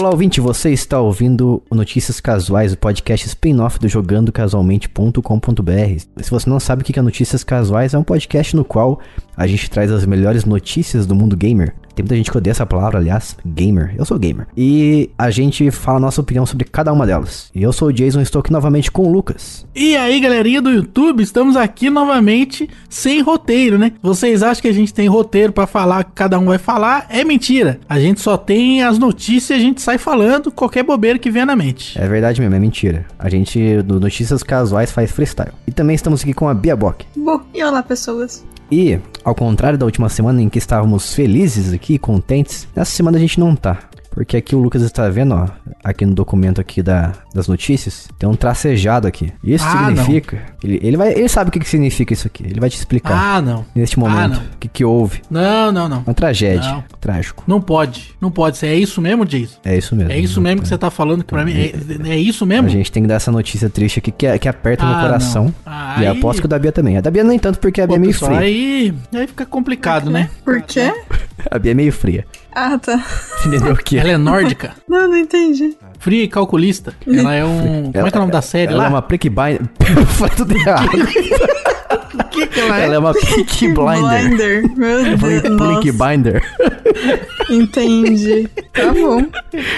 Olá, ouvinte, você está ouvindo Notícias Casuais, o podcast spin-off do jogandocasualmente.com.br. Se você não sabe o que é Notícias Casuais, é um podcast no qual a gente traz as melhores notícias do mundo gamer. Tem muita gente que odeia essa palavra, aliás, gamer. Eu sou gamer. E a gente fala a nossa opinião sobre cada uma delas. E eu sou o Jason, estou aqui novamente com o Lucas. E aí, galerinha do YouTube, estamos aqui novamente sem roteiro, né? Vocês acham que a gente tem roteiro pra falar que cada um vai falar? É mentira. A gente só tem as notícias e a gente sai falando qualquer bobeira que venha na mente. É verdade mesmo, é mentira. A gente, do Notícias Casuais, faz freestyle. E também estamos aqui com a Bia Bock. Bom, e olá pessoas. E, ao contrário da última semana em que estávamos felizes aqui, contentes, nessa semana a gente não tá. Porque aqui o Lucas está vendo, ó, aqui no documento aqui da, das notícias, tem um tracejado aqui. Isso Ah, significa, ele, ele, vai, ele sabe o que, que significa isso aqui, ele vai te explicar Ah, não. neste Ah, momento não. o que, que houve. Não, não, não. Uma tragédia, Não. trágico. Não pode. Não pode ser. É isso mesmo, Jason? É isso mesmo. É isso mesmo que você tá falando que pra mim. É, é isso mesmo? A gente tem que dar essa notícia triste aqui que, que aperta Ah, no coração. não. Ah, e aí- aposto que o da Bia também. A da Bia nem tanto porque a Bia Pô, é meio pessoal, fria. aí, aí fica complicado, né? Por quê? A Bia é meio fria. Ah, tá. Entendeu o que? Ela é nórdica, Não, não entendi. fria e calculista. Ela é um. Como é que é o nome da série Ela lá? é uma Peaky Blinder. Falei tudo errado. O que, que ela é? Ela é uma Peaky Blinder. Blinder. Meu Blink, Deus. Blink Binder. entendi. Tá bom.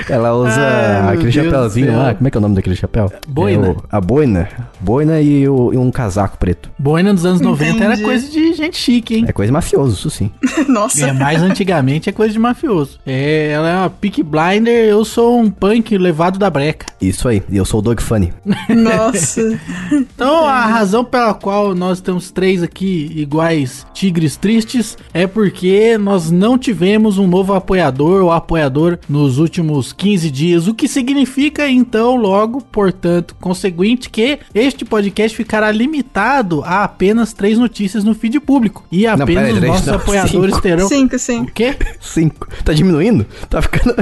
Ela usa Ai, meu aquele chapéuzinho lá. Como é que é o nome daquele chapéu? Boina. É o- a boina. Boina e, o- e um casaco preto. Boina dos anos 90 era Entendi. coisa de gente chique, hein? É coisa mafioso, isso sim. Nossa. É, mais antigamente é coisa de mafioso. É, ela é uma Peak Blinder, eu sou um punk levado da breca. Isso aí. E eu sou o Doug Funny. Nossa. Então, a razão pela qual nós temos três aqui iguais tigres tristes é porque nós não tivemos um novo apoiador ou apoiador nos últimos 15 dias, o que significa então, logo, portanto, conseguinte que este podcast ficará limitado a apenas três notícias no feed público e apenas peraí, os três nossos não, apoiadores cinco. terão Cinco, o cinco. quê? Cinco. Tá diminuindo? Tá ficando.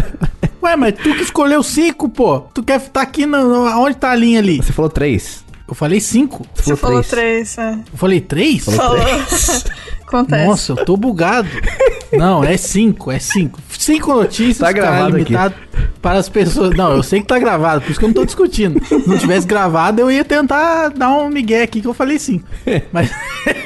Ué, mas tu que escolheu cinco, pô. Tu quer estar aqui no, no- onde tá a linha ali? Você falou três. Eu falei cinco. Você falou três, é. Eu falei três? Falou. Acontece. Nossa, eu tô bugado. Não, é cinco, é cinco. Cinco notícias, Tá ficará gravado aqui. limitado para as pessoas. Não, eu sei que tá gravado, por isso que eu não tô discutindo. Se não tivesse gravado, eu ia tentar dar um migué aqui que eu falei cinco. Mas.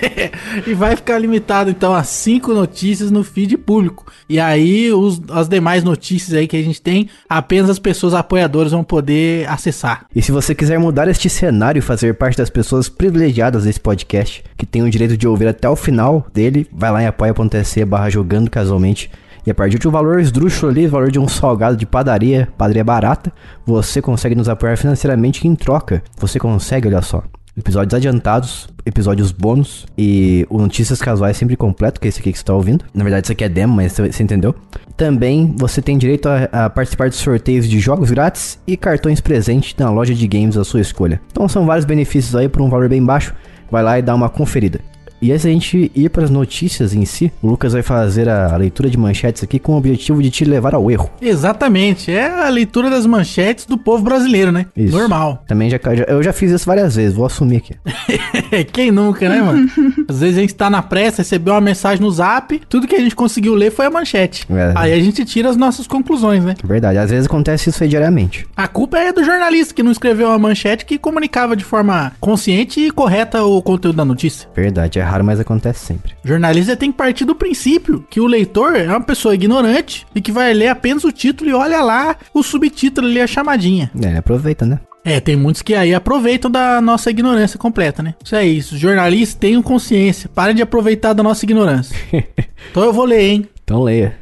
e vai ficar limitado, então, a cinco notícias no feed público. E aí, os, as demais notícias aí que a gente tem, apenas as pessoas apoiadoras vão poder acessar. E se você quiser mudar este cenário e fazer parte das pessoas privilegiadas desse podcast, que tem o direito de ouvir até o final dele, vai lá em apoia.se barra jogando casualmente. E a partir de um valor esdrúxulo ali, valor de um salgado de padaria, padaria barata, você consegue nos apoiar financeiramente em troca. Você consegue, olha só, episódios adiantados, episódios bônus e o Notícias Casuais sempre completo, que é esse aqui que você tá ouvindo. Na verdade, isso aqui é demo, mas você entendeu. Também você tem direito a, a participar de sorteios de jogos grátis e cartões presentes na loja de games da sua escolha. Então são vários benefícios aí por um valor bem baixo. Vai lá e dá uma conferida. E antes da gente ir para as notícias em si, o Lucas vai fazer a leitura de manchetes aqui com o objetivo de te levar ao erro. Exatamente, é a leitura das manchetes do povo brasileiro, né? Isso. Normal. Também já, já- eu já fiz isso várias vezes, vou assumir aqui. Quem nunca, né, mano? Às vezes a gente tá na pressa, recebeu uma mensagem no zap, tudo que a gente conseguiu ler foi a manchete. É. Aí a gente tira as nossas conclusões, né? Verdade, às vezes acontece isso aí diariamente. A culpa é do jornalista que não escreveu uma manchete que comunicava de forma consciente e correta o conteúdo da notícia. Verdade, é raro, mas acontece sempre. Jornalista tem que partir do princípio que o leitor é uma pessoa ignorante e que vai ler apenas o título e olha lá o subtítulo ali, a chamadinha. É, ele aproveita, né? É, tem muitos que aí aproveitam da nossa ignorância completa, né? Isso é isso. Jornalistas tenham consciência. Parem de aproveitar da nossa ignorância. então eu vou ler, hein? Então leia.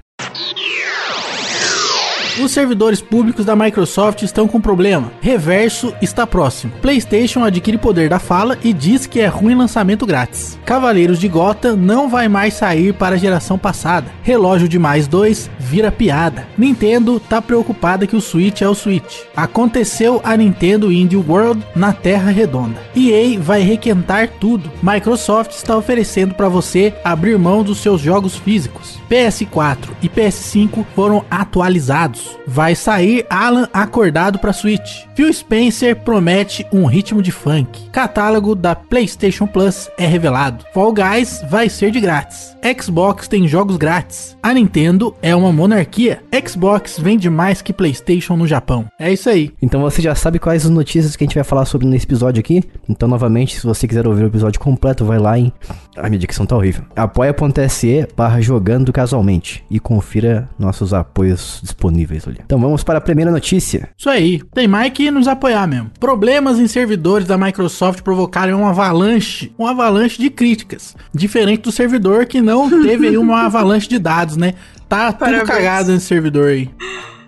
Os servidores públicos da Microsoft estão com problema. Reverso está próximo. PlayStation adquire poder da fala e diz que é ruim lançamento grátis. Cavaleiros de Gotham não vai mais sair para a geração passada. Relógio de mais 2 vira piada. Nintendo tá preocupada que o Switch é o Switch. Aconteceu a Nintendo Indie World na Terra Redonda. EA vai requentar tudo. Microsoft está oferecendo para você abrir mão dos seus jogos físicos. PS4 e PS5 foram atualizados. Vai sair Alan Acordado para Switch. Phil Spencer promete um ritmo de funk. Catálogo da PlayStation Plus é revelado. Fall Guys vai ser de grátis. Xbox tem jogos grátis. A Nintendo é uma monarquia. Xbox vende mais que PlayStation no Japão. É isso aí. Então você já sabe quais as notícias que a gente vai falar sobre nesse episódio aqui. Então, novamente, se você quiser ouvir o episódio completo, vai lá em. Ai, minha dicção tá horrível. apoia.se barra jogando casualmente. E confira nossos apoios disponíveis Então vamos para a primeira notícia. Isso aí. Tem mais que nos apoiar mesmo. Problemas em servidores da Microsoft provocaram uma avalanche, uma avalanche de críticas. Diferente do servidor que não teve aí uma avalanche de dados, né? Tá tudo Parabéns. cagado nesse servidor aí.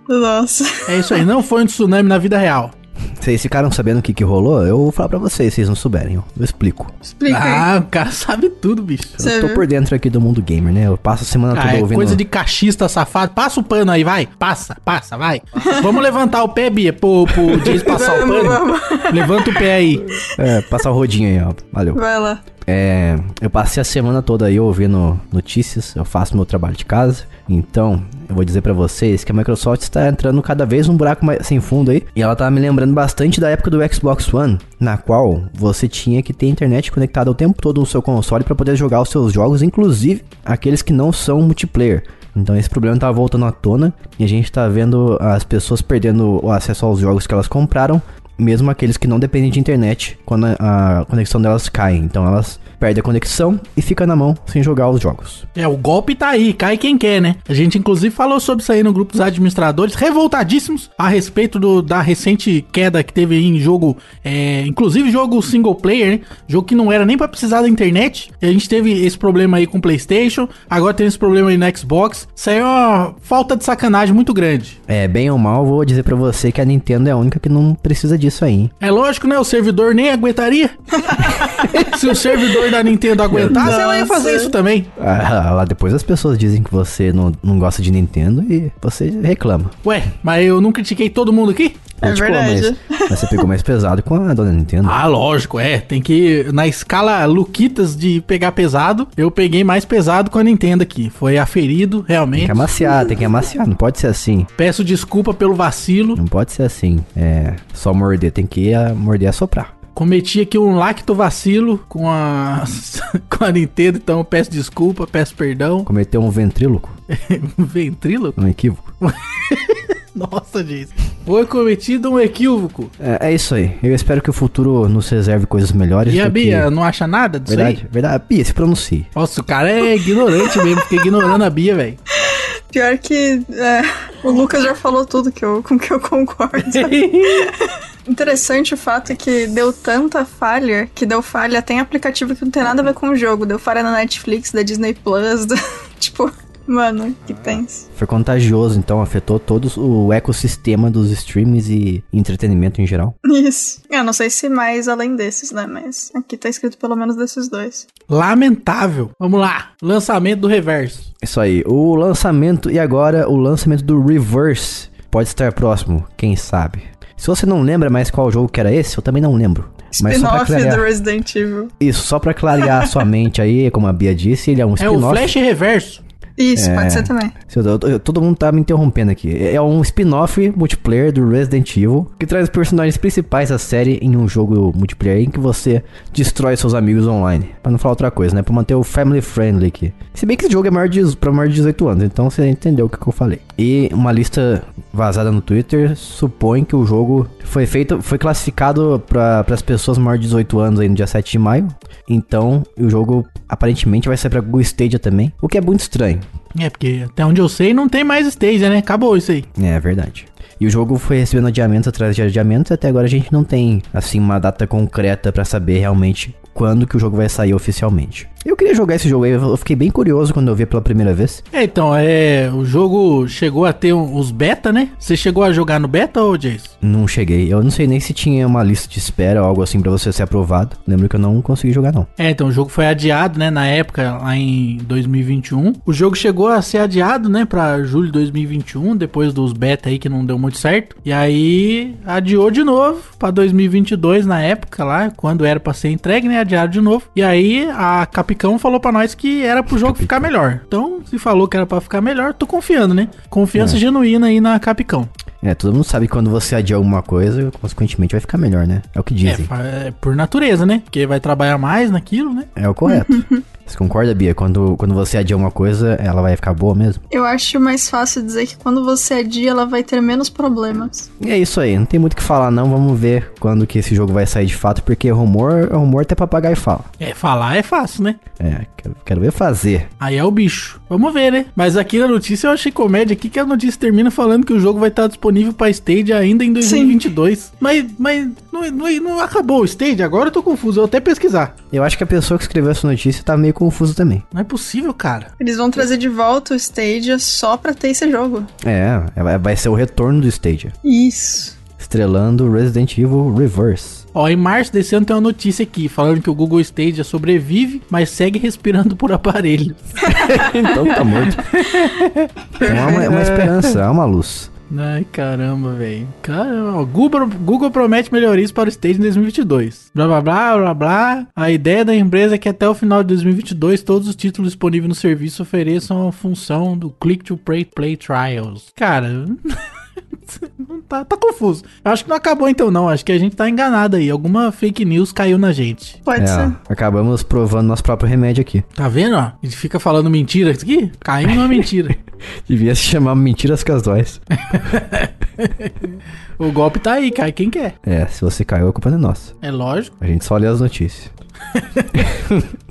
Nossa. É isso aí, não foi um tsunami na vida real. Vocês ficaram sabendo o que, que rolou? Eu vou falar pra vocês, se vocês não souberem. ó. Eu explico. Explica aí. Ah, o cara sabe tudo, bicho. Você eu tô viu? por dentro aqui do mundo gamer, né? Eu passo a semana Ah, toda é ouvindo. coisa de cachista safado. Passa o pano aí, vai. Passa, passa, vai. Vamos levantar o pé, Bia, pro, pro Jace passar o pano. Levanta o pé aí. É, passar o rodinho aí, ó. Valeu. Vai lá. É, eu passei a semana toda aí ouvindo notícias, eu faço meu trabalho de casa, então eu vou dizer pra vocês que a Microsoft está entrando cada vez num buraco mais sem fundo aí, e ela tá me lembrando bastante da época do Xbox One, na qual você tinha que ter internet conectada o tempo todo no seu console pra poder jogar os seus jogos, inclusive aqueles que não são multiplayer. Então esse problema tá voltando à tona e a gente tá vendo as pessoas perdendo o acesso aos jogos que elas compraram mesmo aqueles que não dependem de internet, quando a, conexão delas cai. Então elas perdem a conexão e fica na mão sem jogar os jogos. É, o golpe tá aí, cai quem quer, né? A gente inclusive falou sobre isso aí no grupo dos administradores, revoltadíssimos a respeito do- da recente queda que teve aí em jogo, é, inclusive jogo single player, né? Jogo que não era nem pra precisar da internet. A gente teve esse problema aí com o PlayStation, agora tem esse problema aí no Xbox. Isso aí é uma falta de sacanagem muito grande. É, bem ou mal, vou dizer pra você que a Nintendo é a única que não precisa disso aí. hein? É lógico, né? O servidor nem aguentaria. Se o servidor da Nintendo aguentasse, ela ia fazer Nossa. isso também. Ah, lá depois as pessoas dizem que você não, não gosta de Nintendo e você reclama. Ué, mas eu não critiquei todo mundo aqui? É Criticou, verdade. Mas, mas você pegou mais pesado com a dona Nintendo. Ah, lógico, é. Tem que. Na escala Luquitas de pegar pesado, eu peguei mais pesado com a Nintendo aqui. Foi aferido, Tem realmente. que amaciar, tem que amaciar, não pode ser assim. Peço desculpa pelo vacilo. Não pode ser assim. É, só morder, tem que ah, morder e assoprar. Cometi aqui um lacto vacilo com a. com a Nintendo, então eu peço desculpa, peço perdão. Cometeu um ventríloco, Ventríloco? um equívoco. Nossa, gente. Foi cometido um equívoco. É, é isso aí. Eu espero que o futuro nos reserve coisas melhores. E a do que- Bia não acha nada disso Verdade, aí? verdade. Bia, se pronuncie. Nossa, o cara é ignorante mesmo. Fiquei ignorando a Bia, velho. Pior que é, o Lucas já falou tudo que eu, com que eu concordo. Interessante o fato é que deu tanta falha que deu falha até em aplicativo que não tem nada a ver com o jogo. Deu falha na Netflix, da Disney Plus, do- tipo, mano, que tenso. Foi contagioso, então afetou todo o ecossistema dos streams e entretenimento em geral. Isso. Eu não sei se mais além desses, né? Mas aqui tá escrito pelo menos desses dois. Lamentável. Vamos lá. Lançamento do reverso. Isso aí. O lançamento e agora o lançamento do Reverse pode estar próximo, quem sabe. Se você não lembra mais qual jogo que era esse, eu também não lembro. Mas só pra Spin-off clarear. do Resident Evil. Isso, só pra clarear a sua mente aí, como a Bia disse, ele é um É o spin-off. Flash Reverso. Isso, É. pode ser também. Todo mundo tá me interrompendo aqui. É um spin-off multiplayer do Resident Evil que traz os personagens principais da série em um jogo multiplayer em que você destrói seus amigos online. Pra não falar outra coisa, né? Pra manter o family friendly aqui. Se bem que esse jogo é maior de, pra maior de 18 anos, então você entendeu o que, que eu falei. E uma lista vazada no Twitter supõe que o jogo foi feito, foi classificado para as pessoas maiores de 18 anos aí no dia 7 de maio. Então, o jogo aparentemente vai sair pra Google Stadia também, o que é muito estranho. É, porque até onde eu sei não tem mais Stadia, né? Acabou isso aí. É verdade. E o jogo foi recebendo adiamentos atrás de adiamentos até agora a gente não tem, assim, uma data concreta pra saber realmente quando que o jogo vai sair oficialmente. Eu queria jogar esse jogo aí, eu fiquei bem curioso quando eu vi pela primeira vez. É, então, é. O jogo chegou a ter um- os beta, né? Você chegou a jogar no beta, ô Jason? Não cheguei, eu não sei nem se tinha uma lista de espera ou algo assim pra você ser aprovado. Lembro que eu não consegui jogar não. É, então o jogo foi adiado, né, na época, lá em 2021. O jogo chegou a ser adiado, né, pra julho de 2021, depois dos beta aí que não deu muito certo. E aí adiou de novo pra 2022 na época lá, quando era pra ser entregue, né, Adiaram de novo. E aí a Capicão falou pra nós que era pro jogo ficar melhor. Então, se falou que era pra ficar melhor, tô confiando, né? Confiança É. genuína aí na Capicão. É, todo mundo sabe que quando você adia alguma coisa, consequentemente vai ficar melhor, né? É o que É, dizem. fa- é por natureza, né? Porque vai trabalhar mais naquilo, né? É, o correto. Você concorda, Bia? Quando, quando você adia uma coisa, ela vai ficar boa mesmo? Eu acho mais fácil dizer que quando você adia, ela vai ter menos problemas. E é isso aí, não tem muito o que falar não, vamos ver quando que esse jogo vai sair de fato, porque rumor, rumor até papagaio fala. É, falar é fácil, né? É, quero, quero ver fazer. Aí é o bicho. Vamos ver, né? Mas aqui na notícia eu achei comédia aqui que a notícia termina falando que o jogo vai estar disponível pra Stage ainda em 2022. Mas, mas não, não, não acabou o Stage? Agora eu tô confuso, eu vou até pesquisar. Eu acho que a pessoa que escreveu essa notícia tá meio confuso também. Não é possível, cara. Eles vão trazer de volta o Stadia só pra ter esse jogo. É, vai- vai ser o retorno do Stadia. Isso. Estrelando Resident Evil Reverse. Ó, em março desse ano tem uma notícia aqui falando que o Google Stadia sobrevive, mas segue respirando por aparelho. então tá morto. Há uma, uma esperança, há uma luz. Ai, caramba, velho. Caramba, Google, Google promete melhorias para o Stage em 2022. Blá, blá, blá, blá, blá. A ideia da empresa é que até o final de 2022 todos os títulos disponíveis no serviço ofereçam a função do Click to Play, Play Trials. Cara... não tá, tá confuso. Eu acho que não acabou então não, acho que a gente tá enganado aí. Alguma fake news caiu na gente. Pode É, ser. acabamos provando nosso próprio remédio aqui. Tá vendo, ó? A gente fica falando mentira aqui, caindo numa mentira. Devia se chamar Mentiras Casuais. o golpe tá aí, cai quem quer. É, se você caiu, a culpa não é nossa. É lógico. A gente só lê as notícias.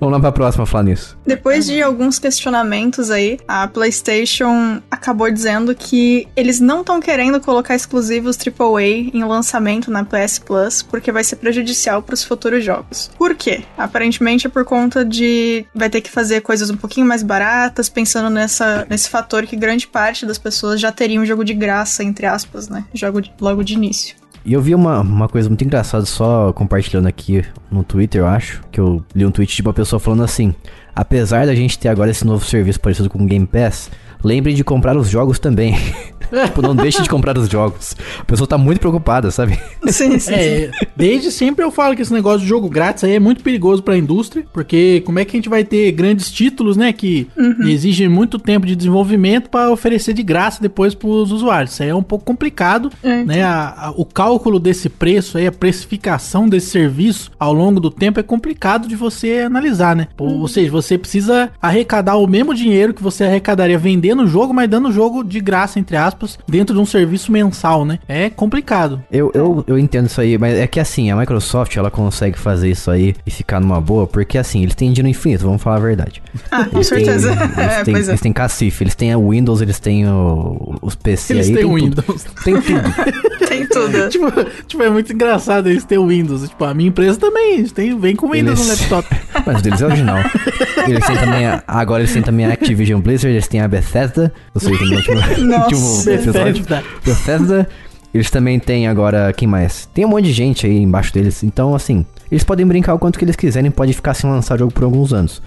Vamos lá pra próxima falar nisso. Depois de alguns questionamentos aí, a PlayStation acabou dizendo que eles não estão querendo colocar exclusivos AAA em lançamento na PS Plus, porque vai ser prejudicial para os futuros jogos. Por quê? Aparentemente é por conta de vai ter que fazer coisas um pouquinho mais baratas, pensando nessa, nesse fator que grande parte das pessoas já teria um jogo de graça, entre aspas, né? Jogo de- logo de início. E eu vi uma, uma coisa muito engraçada só compartilhando aqui no Twitter, eu acho. Que eu li um tweet de uma pessoa falando assim: Apesar da gente ter agora esse novo serviço parecido com o Game Pass, lembrem de comprar os jogos também. tipo, não deixe de comprar os jogos. A pessoa tá muito preocupada, sabe? Sim, sim, sim. É, desde sempre eu falo que esse negócio de jogo grátis aí é muito perigoso pra indústria, porque como é que a gente vai ter grandes títulos, né, que exigem muito tempo de desenvolvimento pra oferecer de graça depois pros usuários? Isso aí é um pouco complicado, É, né? A- a- o cálculo desse preço aí, a precificação desse serviço ao longo do tempo é complicado de você analisar, né? Ou, ou seja, você precisa arrecadar o mesmo dinheiro que você arrecadaria vendendo o jogo, mas dando o jogo de graça, entre aspas, dentro de um serviço mensal, né? É complicado. Eu, eu, eu entendo isso aí, mas é que assim, a Microsoft ela consegue fazer isso aí e ficar numa boa, porque assim, eles têm dinheiro infinito, vamos falar a verdade. Ah, com Eles têm, certeza. eles, É, têm, pois é. eles têm cacife, eles têm a Windows, eles têm o- os PC Eles aí. têm tem tudo. Windows. Tem tudo. Tem tudo. tipo, tipo, é muito engraçado eles terem o Windows. Tipo, a minha empresa também, eles têm, vem com Windows Eles- no laptop. Mas o deles é original. Eles têm também a, agora eles têm também a Activision Blizzard, eles têm a Bethesda, vocês no último, último episódio. Bethesda. Bethesda. Eles também têm agora, quem mais? Tem um monte de gente aí embaixo deles, então assim, eles podem brincar o quanto que eles quiserem, pode ficar sem lançar jogo por alguns anos.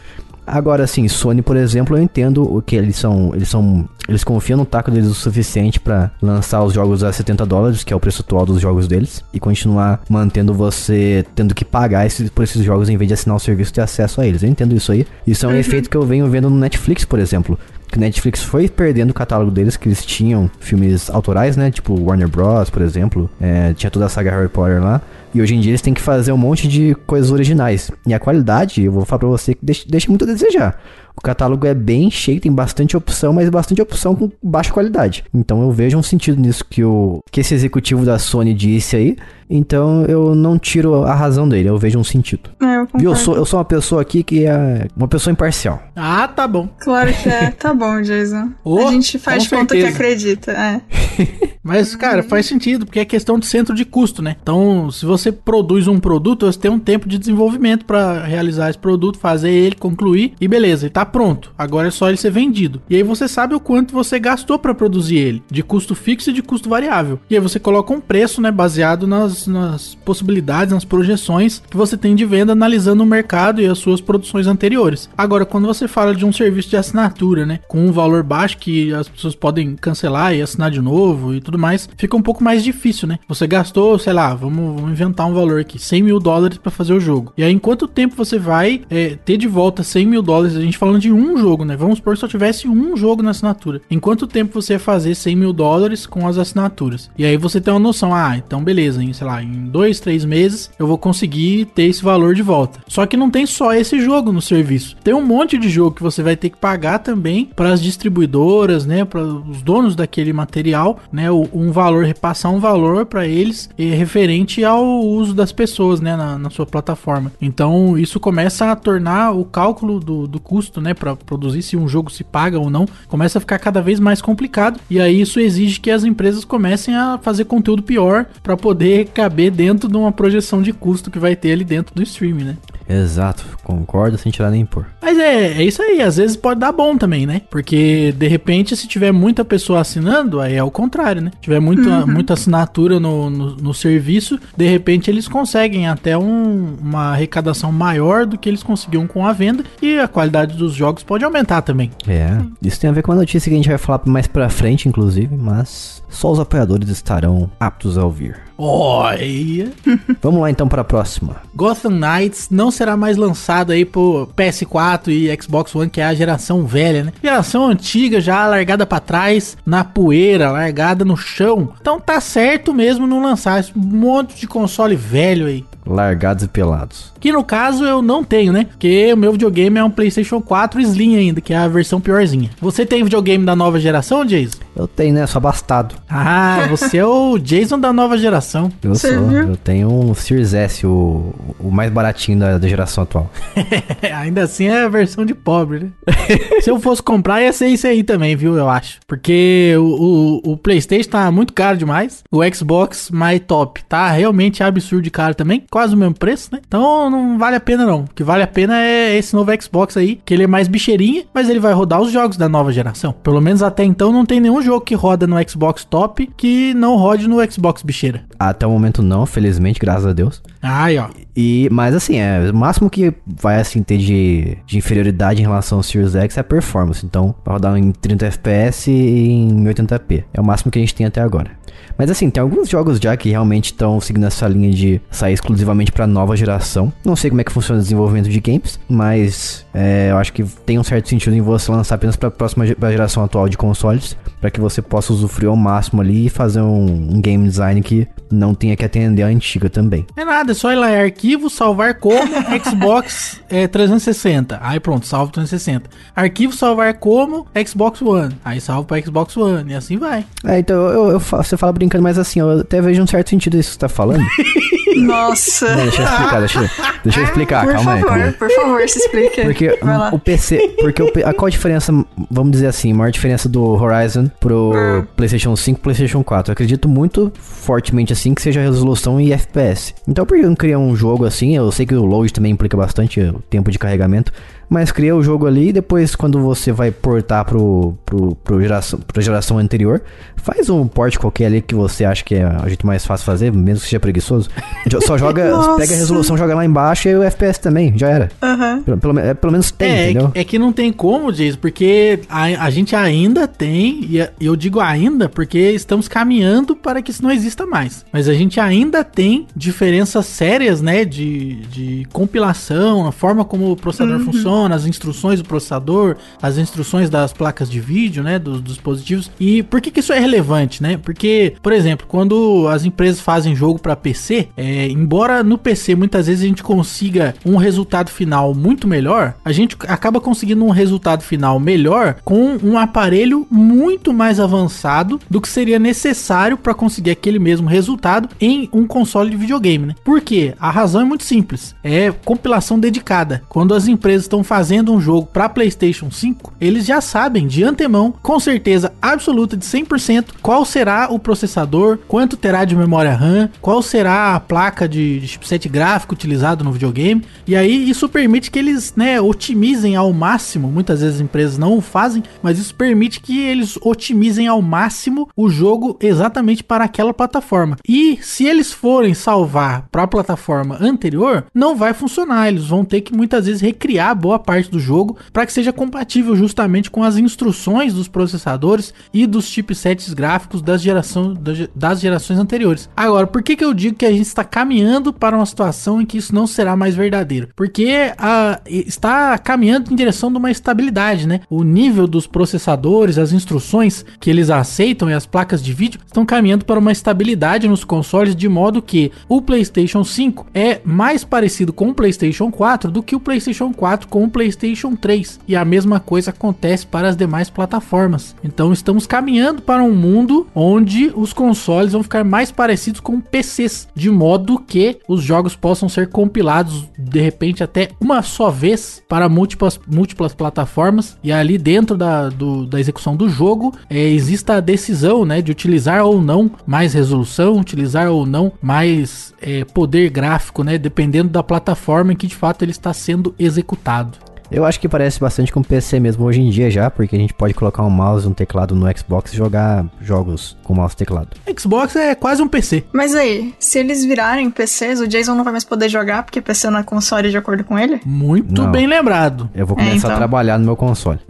Agora, assim, Sony, por exemplo, eu entendo o que eles são. Eles são. Eles confiam no taco deles o suficiente pra lançar os jogos a 70 dólares, que é o preço atual dos jogos deles, e continuar mantendo você tendo que pagar esses, por esses jogos em vez de assinar o serviço e ter acesso a eles. Eu entendo isso aí. Isso é um efeito que eu venho vendo no Netflix, por exemplo. Que Netflix foi perdendo o catálogo deles, que eles tinham filmes autorais, né? Tipo Warner Bros, por exemplo. É, tinha toda a saga Harry Potter lá. E hoje em dia eles têm que fazer um monte de coisas originais. E a qualidade, eu vou falar pra você que deixa, deixa muito a desejar. O catálogo é bem cheio, tem bastante opção, mas bastante opção com baixa qualidade. Então eu vejo um sentido nisso que, o, que esse executivo da Sony disse aí. Então eu não tiro a razão dele, eu vejo um sentido. É, eu Viu? Eu sou, eu sou uma pessoa aqui que é uma pessoa imparcial. Ah, tá bom. Claro que é. Tá bom, Jason. Oh, a gente faz conta que certeza. acredita. É. Mas, cara, faz sentido, porque é questão de centro de custo, né? Então, se você produz um produto, você tem um tempo de desenvolvimento pra realizar esse produto, fazer ele, concluir e beleza, ele tá pronto. Agora é só ele ser vendido. E aí você sabe o quanto você gastou pra produzir ele, de custo fixo e de custo variável. E aí você coloca um preço, né, baseado nas, nas possibilidades, nas projeções que você tem de venda, analisando o mercado e as suas produções anteriores. Agora, quando você fala de um serviço de assinatura, né, com um valor baixo que as pessoas podem cancelar e assinar de novo e tudo tudo mais, fica um pouco mais difícil, né? Você gastou, sei lá, vamos, vamos inventar um valor aqui, 100 mil dólares para fazer o jogo. E aí, em quanto tempo você vai é, ter de volta 100 mil dólares? A gente falando de um jogo, né? Vamos supor que só tivesse um jogo na assinatura. Em quanto tempo você ia fazer 100 mil dólares com as assinaturas? E aí você tem uma noção, ah, então beleza, em, sei lá, em dois, três meses eu vou conseguir ter esse valor de volta. Só que não tem só esse jogo no serviço. Tem um monte de jogo que você vai ter que pagar também para as distribuidoras, né, para os donos daquele material, né, um valor, repassar um valor para eles é, referente ao uso das pessoas, né, na, na, sua plataforma. Então isso começa a tornar o cálculo do, do custo, né, para produzir se um jogo se paga ou não, começa a ficar cada vez mais complicado. E aí isso exige que as empresas comecem a fazer conteúdo pior para poder caber dentro de uma projeção de custo que vai ter ali dentro do streaming, né? Exato, concordo sem tirar nem pôr. Mas é, é isso aí, às vezes pode dar bom também, né? Porque de repente, se tiver muita pessoa assinando, aí é o contrário, né? Se tiver muita, uhum. muita assinatura no, no, no, serviço, de repente eles conseguem até um, uma arrecadação maior do que eles conseguiam com a venda e a qualidade dos jogos pode aumentar também. É, isso tem a ver com a notícia que a gente vai falar mais pra frente, inclusive, mas só os apoiadores estarão aptos a ouvir. Olha! Vamos lá então para a próxima. Gotham Knights não será mais lançado aí por PS4 e Xbox One, que é a geração velha, né? Geração antiga, já largada para trás, na poeira, largada no chão. Então tá certo mesmo não lançar esse monte de console velho aí. Largados e pelados. Que no caso eu não tenho, né? Porque o meu videogame é um PlayStation 4 Slim ainda, que é a versão piorzinha. Você tem videogame da nova geração, Jason? Eu tenho, né? Só bastado. Ah, você é o Jason da nova geração. Eu você sou. Viu? Eu tenho um Series S, o, o mais baratinho da, da geração atual. ainda assim é a versão de pobre, né? Se eu fosse comprar, ia ser isso aí também, viu? Eu acho. Porque o, o, o PlayStation tá muito caro demais. O Xbox mais top tá realmente absurdo de caro também quase o mesmo preço, né? Então não vale a pena não. O que vale a pena é esse novo Xbox aí, que ele é mais bicheirinha, mas ele vai rodar os jogos da nova geração. Pelo menos até então não tem nenhum jogo que roda no Xbox top que não rode no Xbox bicheira. Até o momento não, felizmente, graças a Deus. Ai, ó. E, mas assim, é, o máximo que vai assim ter de, de inferioridade em relação ao Series X é a performance. Então, vai rodar em 30 FPS e em 80p. É o máximo que a gente tem até agora. Mas assim, tem alguns jogos já que realmente estão seguindo essa linha de sair exclusivamente para nova geração. Não sei como é que funciona o desenvolvimento de games, mas é, eu acho que tem um certo sentido em você lançar apenas para a próxima geração atual de consoles, para que você possa usufruir ao máximo ali e fazer um, um, game design que não tenha que atender a antiga também. É nada, só ir lá em arquivo, salvar como Xbox é, 360. Aí pronto, salvo 360. Arquivo salvar como Xbox One. Aí salvo para Xbox One e assim vai. É, então eu, eu, você fala brincando, mas assim, eu até vejo um certo sentido isso que você tá falando. Nossa. Não, deixa eu explicar, deixa, eu, deixa eu explicar, por calma favor, aí. Calma aí. Por favor, se explique. Porque o PC, porque o, a qual a diferença, vamos dizer assim, a maior diferença do Horizon pro hum. PlayStation 5 PlayStation 4? Eu acredito muito fortemente assim que seja resolução e FPS. Então por que criar um jogo assim? Eu sei que o load também implica bastante o tempo de carregamento, mas cria o jogo ali e depois quando você vai portar pro, pro, pro geração, pra geração anterior, faz um port qualquer ali que você acha que é a jeito mais fácil fazer, mesmo que seja preguiçoso. Só joga, pega a resolução, joga lá embaixo e o FPS também, já era. Uhum. Pelo, pelo, é, pelo, menos tem, é, entendeu? É que não tem como, Jason, porque a, a gente ainda tem, e eu digo ainda porque estamos caminhando para que isso não exista mais. Mas a gente ainda tem diferenças sérias, né, de, de compilação, a forma como o processador uhum. funciona funciona, as instruções do processador, as instruções das placas de vídeo, né, dos dispositivos. E por que, que isso é relevante, né? Porque, por exemplo, quando as empresas fazem jogo para PC, é, embora no PC muitas vezes a gente consiga um resultado final muito melhor, a gente acaba conseguindo um resultado final melhor com um aparelho muito mais avançado do que seria necessário para conseguir aquele mesmo resultado em um console de videogame, né? Por quê? A razão é muito simples. É compilação dedicada. Quando as empresas estão fazendo um jogo para PlayStation 5, eles já sabem de antemão, com certeza absoluta de 100%, qual será o processador, quanto terá de memória RAM, qual será a placa de, de chipset gráfico utilizado no videogame. E aí isso permite que eles, né, otimizem ao máximo. Muitas vezes as empresas não o fazem, mas isso permite que eles otimizem ao máximo o jogo exatamente para aquela plataforma. E se eles forem salvar para a plataforma anterior, não vai funcionar. Eles vão ter que muitas vezes recriar boa boa parte do jogo para que seja compatível justamente com as instruções dos processadores e dos chipsets gráficos das, geração, das gerações anteriores. Agora, por que, que eu digo que a gente está caminhando para uma situação em que isso não será mais verdadeiro? Porque a, está caminhando em direção de uma estabilidade, né? O nível dos processadores, as instruções que eles aceitam e as placas de vídeo estão caminhando para uma estabilidade nos consoles de modo que o PlayStation 5 é mais parecido com o PlayStation 4 do que o PlayStation 4 com o PlayStation 3. E a mesma coisa acontece para as demais plataformas. Então estamos caminhando para um mundo onde os consoles vão ficar mais parecidos com PCs, de modo que os jogos possam ser compilados de repente até uma só vez para múltiplas, múltiplas plataformas e ali dentro da, do, da execução do jogo é, exista a decisão né, de utilizar ou não mais resolução, utilizar ou não mais é, poder gráfico, né, dependendo da plataforma em que de fato ele está sendo executado. Eu acho que parece bastante com PC mesmo hoje em dia já, porque a gente pode colocar um mouse e um teclado no Xbox e jogar jogos com mouse e teclado. Xbox é quase um PC. Mas aí, se eles virarem PCs, o Jason não vai mais poder jogar porque PC não é console de acordo com ele? Muito não. bem lembrado. Eu vou começar é, então. a trabalhar no meu console.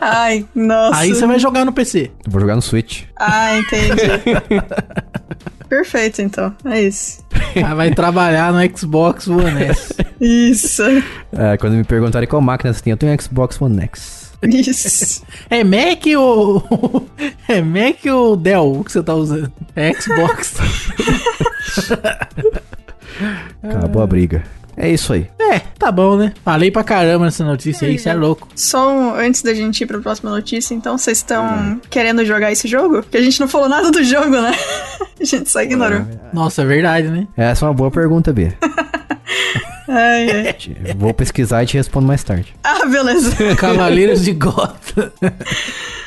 Ai, nossa. Aí você vai jogar no PC. Eu vou jogar no Switch. Ah, entendi. Perfeito, então. É isso. Ah, vai trabalhar no Xbox One S. Isso. É, quando me perguntarem qual máquina você tem, eu tenho Xbox One X. Isso. É Mac ou. É Mac ou Dell que você tá usando? É Xbox. Acabou a briga. É isso aí. É, tá bom, né? Falei pra caramba nessa notícia é, aí, você é louco. Só um, antes da gente ir pra próxima notícia, então, vocês estão uhum. querendo jogar esse jogo? Porque a gente não falou nada do jogo, né? a gente só ignorou. Nossa, é verdade, né? Essa é uma boa pergunta, B. ai, ai. Vou pesquisar e te respondo mais tarde. Ah, beleza. Cavaleiros de Gota.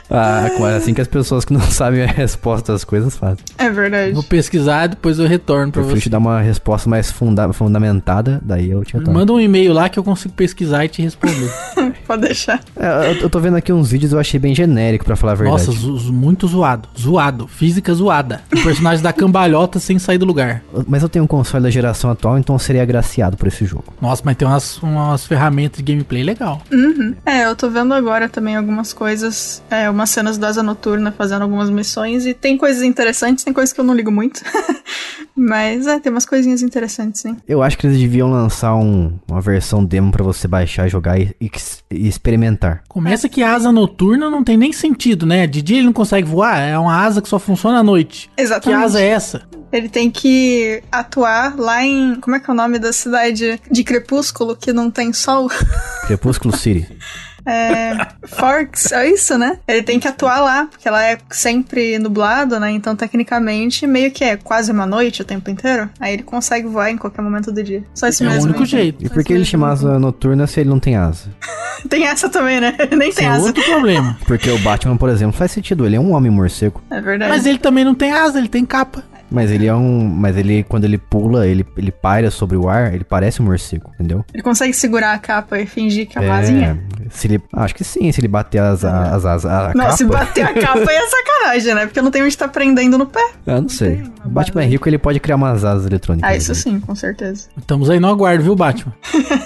Ah, assim que as pessoas que não sabem a resposta das coisas fazem. É verdade. Vou pesquisar, depois eu retorno pra eu você. te dar uma resposta mais funda fundamentada, daí eu te retorno. Manda um e-mail lá que eu consigo pesquisar e te responder. Pode deixar. É, eu, eu, tô vendo aqui uns vídeos, eu achei bem genérico, pra falar a verdade. Nossa, zo muito zoado. Zoado. Física zoada. O personagem da cambalhota sem sair do lugar. Mas eu tenho um console da geração atual, então eu seria agraciado por esse jogo. Nossa, mas tem umas, umas ferramentas de gameplay legal. Uhum. É, eu tô vendo agora também algumas coisas. É, umas cenas da Asa Noturna fazendo algumas missões. E tem coisas interessantes, tem coisas que eu não ligo muito. Mas é, tem umas coisinhas interessantes, sim. Eu acho que eles deviam lançar um, uma versão demo para você baixar, jogar e, e, e, experimentar. Começa que a asa noturna não tem nem sentido, né? De dia ele não consegue voar, é uma asa que só funciona à noite. Exatamente. Que asa é essa? Ele tem que atuar lá em. Como é que é o nome da cidade de Crepúsculo que não tem sol? Crepúsculo City. É, Forks, é isso, né? Ele tem que atuar lá, porque ela é sempre nublado, né? Então, tecnicamente, meio que é quase uma noite o tempo inteiro. Aí ele consegue voar em qualquer momento do dia. Só isso é mesmo. É o único jeito. E por que ele chama asa noturna se ele não tem asa? tem essa também, né? Ele nem tem é asa. É outro problema. Porque o Batman, por exemplo, faz sentido. Ele é um homem morcego. É verdade. Mas ele também não tem asa, ele tem capa. Mas ele é um. Mas ele, quando ele pula, ele, ele paira sobre o ar, ele parece um morcego, entendeu? Ele consegue segurar a capa e fingir que é uma é, asinha? Se ele, acho que sim, se ele bater as asas. As, a não, capa. se bater a capa é sacanagem, né? Porque não tem onde estar tá prendendo no pé. Eu não, não sei. O Batman é rico, ele pode criar umas asas eletrônicas. Ah, isso sim, com certeza. Estamos aí no aguardo, viu, Batman?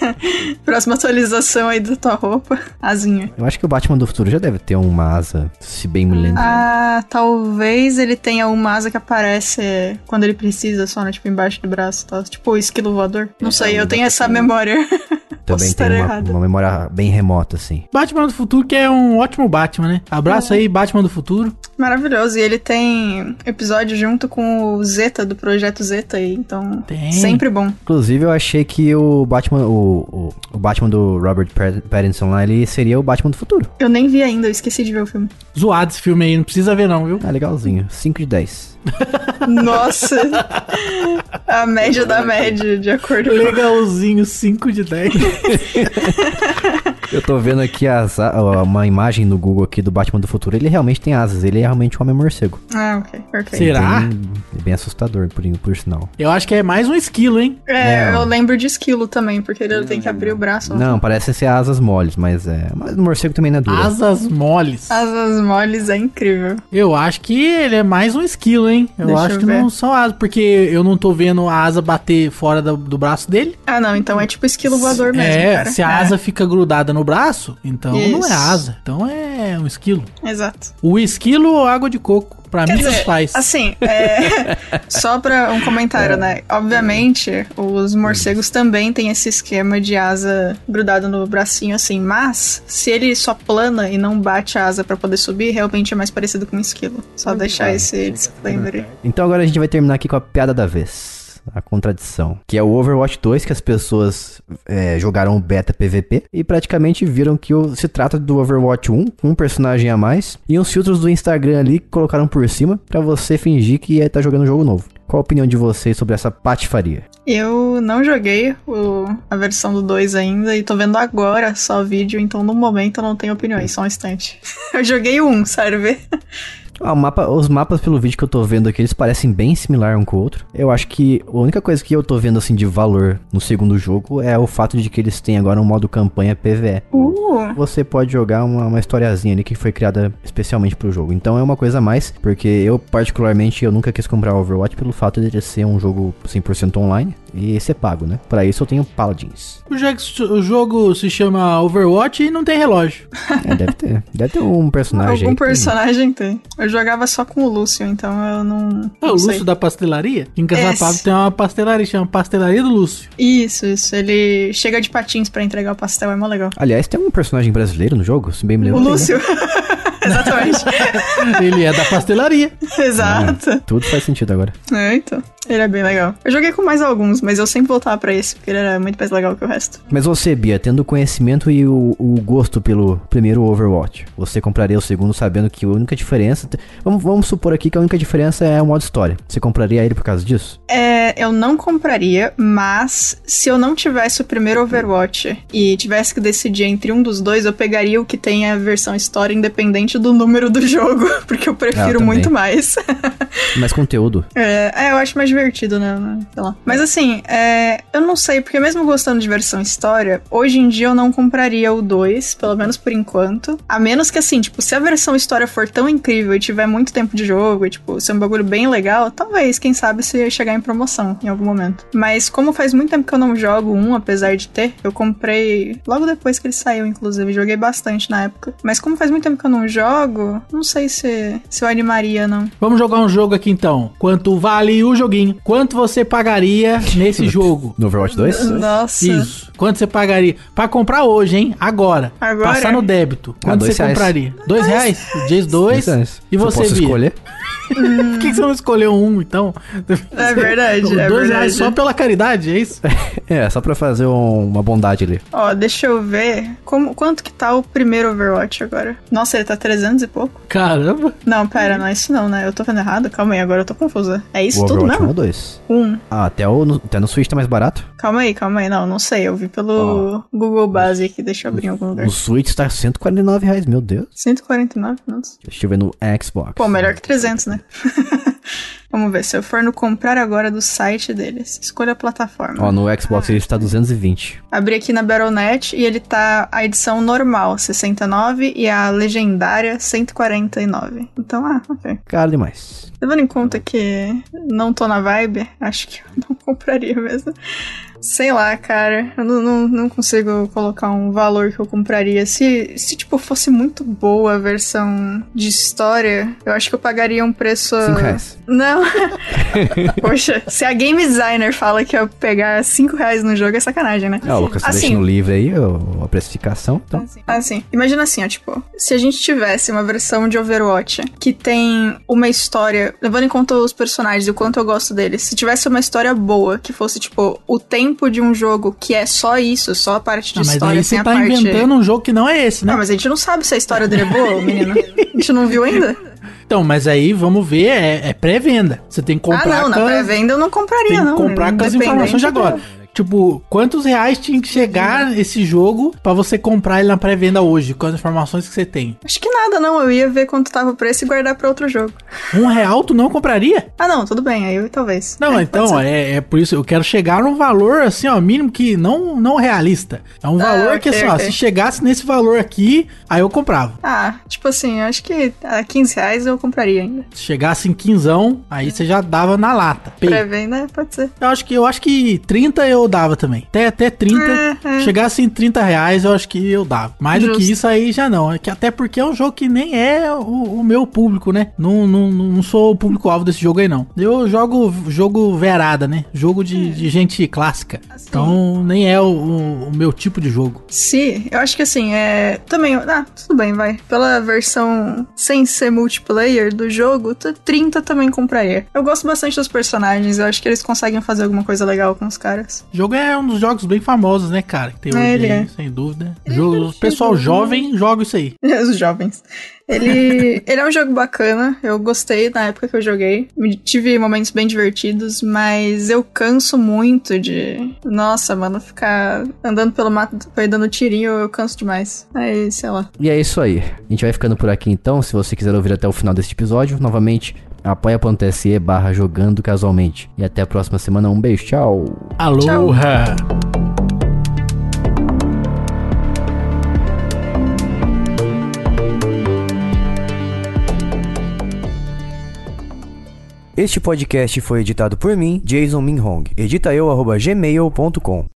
Próxima atualização aí da tua roupa, asinha. Eu acho que o Batman do futuro já deve ter uma asa, se bem me lembro. Ah, talvez ele tenha uma asa que aparece quando ele precisa, só, né? Tipo, embaixo do braço, tá? Tipo o esquilo voador. Não sei, eu tenho essa memória. Também tem uma, uma, memória bem remota, assim. Batman do Futuro, que é um ótimo Batman, né? Abraço é. aí, Batman do Futuro. Maravilhoso. E ele tem episódio junto com o Zeta, do Projeto Zeta aí, então tem. sempre bom. Inclusive, eu achei que o Batman, o, o, o, Batman do Robert Pattinson lá, ele seria o Batman do futuro. Eu nem vi ainda, eu esqueci de ver o filme. Zoado esse filme aí, não precisa ver não, viu? Ah, legalzinho. 5 de 10. Nossa! A média da média, de acordo com... Legalzinho, 5 de 10. Eu tô vendo aqui as, a- uma imagem no Google aqui do Batman do futuro. Ele realmente tem asas. Ele é realmente um homem morcego. Ah, ok, ok. Será? Bem, bem assustador, por, por sinal. Eu acho que é mais um esquilo, hein? É, É, eu lembro de esquilo também, porque ele tem que abrir o braço. Não, parecem ser asas moles, mas é. Mas o morcego também não é duro. Asas moles. Asas moles é incrível. Eu acho que ele é mais um esquilo, hein? Eu Deixa acho eu que ver. não são asas, porque eu não tô vendo a asa bater fora do, do braço dele. Ah, não, então é tipo esquilo voador mesmo, é, cara. se a É, asa fica grudada no braço, então não é Isso. asa. Então é um esquilo. Exato. O esquilo ou água de coco? Pra Quer mim, dizer, faz. assim, é, só pra um comentário, né? Obviamente, os morcegos também têm esse esquema de asa grudada no bracinho, assim, mas se ele só plana e não bate a asa pra poder subir, realmente é mais parecido com um esquilo. Só deixar esse disclaimer aí. Então agora a gente vai terminar aqui com a piada da vez. A contradição. Que é o Overwatch 2, que as pessoas é, jogaram o beta PVP e praticamente viram que se trata do Overwatch 1, com um personagem a mais, e uns filtros do Instagram ali que colocaram por cima pra você fingir que tá jogando um jogo novo. Qual a opinião de vocês sobre essa patifaria? Eu não joguei o- a versão do 2 ainda e tô vendo agora só vídeo, então no momento eu não tenho opiniões, só um instante. Eu joguei o 1, sério, ver? Ah, mapa, os mapas, pelo vídeo que eu tô vendo aqui, eles parecem bem similar um com o outro. Eu acho que a única coisa que eu tô vendo, assim, de valor no segundo jogo é o fato de que eles têm agora um modo campanha PVE. Uh, Você pode jogar uma, uma historiazinha ali que foi criada especialmente pro jogo. Então é uma coisa a mais, porque eu, particularmente, eu nunca quis comprar Overwatch pelo fato de ele ser um jogo 100% online e ser pago, né? Pra isso eu tenho Paladins. O jogo, o jogo se chama Overwatch e não tem relógio. É, deve ter. Deve ter um personagem aí algum que tem- personagem tem. Eu jogava só com o Lúcio, então eu não. É o não sei. Lúcio da pastelaria? Em Esse. Caçapava tem uma pastelaria, chama Pastelaria do Lúcio. Isso, isso. Ele chega de patins pra entregar o pastel, é mó legal. Aliás, tem um personagem brasileiro no jogo, se bem me O lembro. tem, né? Exatamente. Ele é da pastelaria. Exato. Tudo faz sentido agora. É, então. Ele é bem legal. Eu joguei com mais alguns, mas eu sempre voltava pra esse, porque ele era muito mais legal que o resto. Mas você, Bia, tendo o conhecimento e o, o gosto pelo primeiro Overwatch, você compraria o segundo sabendo que a única diferença. Vamos, vamos supor aqui que a única diferença é o modo história. Você compraria ele por causa disso? É, eu não compraria, mas se eu não tivesse o primeiro Overwatch e tivesse que decidir entre um dos dois, eu pegaria o que tem a versão história independente do número do jogo, porque eu prefiro também. muito mais. Mais conteúdo. É, é, eu acho mais divertido, né? Sei lá. Mas assim, é, eu não sei, porque mesmo gostando de versão história, hoje em dia eu não compraria o 2, pelo menos por enquanto. A menos que assim, tipo, se a versão história for tão incrível e tiver muito tempo de jogo, e tipo, ser um bagulho bem legal, talvez, quem sabe, se chegar em promoção em algum momento. Mas como faz muito tempo que eu não jogo um, apesar de ter, eu comprei logo depois que ele saiu, inclusive. Joguei bastante na época. Mas como faz muito tempo que eu não jogo, não sei se, se eu animaria, não. Vamos jogar um jogo aqui então. Quanto vale o joguinho? Quanto você pagaria nesse jogo? No Overwatch 2? Nossa. Isso. Quanto você pagaria? Pra comprar hoje, hein? Agora. Agora? Passar no débito. Ah, Quanto dois você reais. compraria? Dois reais? Diz dois. Dois. E você, posso Bia? escolher? Por que, que você não escolheu um, então? É verdade, é Dois verdade. reais só pela caridade, é isso? É, só pra fazer um- uma bondade ali. Ó, deixa eu ver. Como, quanto que tá o primeiro Overwatch agora? Nossa, ele tá 300 e pouco? Caramba. Não, pera, não é isso não, né? Eu tô vendo errado? Calma aí, agora eu tô confusa. É isso o tudo Overwatch 1 mesmo? ou 2? Um. Ah, até, o, no- até no Switch tá mais barato. Calma aí, calma aí. Não, não sei. Eu vi pelo Google Base aqui. Deixa eu abrir em algum lugar. O Switch tá 149 reais, meu Deus. 149 minutos. Deixa eu ver no Xbox. Pô, melhor que 300, né? Vamos ver, se eu for no comprar agora do site deles. Escolha a plataforma. Ó, no Xbox ele está 220. Abri aqui na Battle.net e ele tá a edição normal, 69, e a legendária, 149. Então, ah, ok. Caro demais. Levando em conta que não tô na vibe, acho que eu não compraria mesmo. Sei lá, cara. Eu não, não, não consigo colocar um valor que eu compraria. Se, se, tipo, fosse muito boa a versão de história, eu acho que eu pagaria um preço. 5 reais. Não. Poxa, se a game designer fala que eu pegar 5 reais no jogo, é sacanagem, né? Ah, o Lucas, você Assim, deixa no livro aí a precificação. Então, Assim, imagina assim, ó, tipo, se a gente tivesse uma versão de Overwatch que tem uma história, levando em conta os personagens e o quanto eu gosto deles, se tivesse uma história boa, que fosse, tipo, o tempo de um jogo que é só isso, só a parte de Ah, mas história, aí sem você tá parte. inventando um jogo que não é esse, né? Não, mas a gente não sabe se a história dele é boa, menino. A gente não viu ainda? Então, mas aí vamos ver, é, é pré-venda. Você tem que comprar ah, não, na com as- pré-venda eu não compraria, tem que não. comprar com as informações de agora. Tipo, quantos reais tinha que chegar esse jogo pra você comprar ele na pré-venda hoje, com as informações que você tem? Acho que nada, não. Eu ia ver quanto tava o preço e guardar pra outro jogo. Um real tu não compraria? Ah, não, tudo bem. Aí eu talvez. Não, É, então, é, é por isso eu quero chegar num valor assim, ó, mínimo que não, não realista. É um Ah, valor que ok, assim, ó, ok. se chegasse nesse valor aqui, aí eu comprava. Ah, tipo assim, eu acho que a 15 reais eu compraria ainda. Se chegasse em quinzão, aí você já dava na lata. Pré-venda, pode ser. Eu acho que eu acho que 30 eu dava também. Até, até 30. É, é. Chegasse em 30 reais, eu acho que eu dava. Mais do que Justo. isso aí já não. É que até porque é um jogo que nem é o, o meu público, né? Não, não, não sou o público-alvo desse jogo aí, não. Eu jogo jogo verada, né? Jogo de, de gente clássica. Assim. Então nem é o, o- o meu tipo de jogo. Se, eu acho que assim, é. Também. Ah, tudo bem, vai. Pela versão sem ser multiplayer do jogo, t- 30 também compraria. Eu gosto bastante dos personagens, eu acho que eles conseguem fazer alguma coisa legal com os caras. O jogo é um dos jogos bem famosos, né, cara? Que tem É, hoje ele aí, é. sem dúvida. É Jogo, o pessoal né? jovem joga isso aí. Os jovens. Ele, ele é um jogo bacana, eu gostei na época que eu joguei. Tive momentos bem divertidos, mas eu canso muito de. Nossa, mano, ficar andando pelo mato e dando tirinho, eu canso demais. Aí, sei lá. E é isso aí. A gente vai ficando por aqui então. Se você quiser ouvir até o final deste episódio, novamente, apoia.se barra jogando casualmente. E até a próxima semana. Um beijo, tchau. Aloha! Este podcast foi editado por mim, Jason Minhong. Edita eu, arroba gmail.com.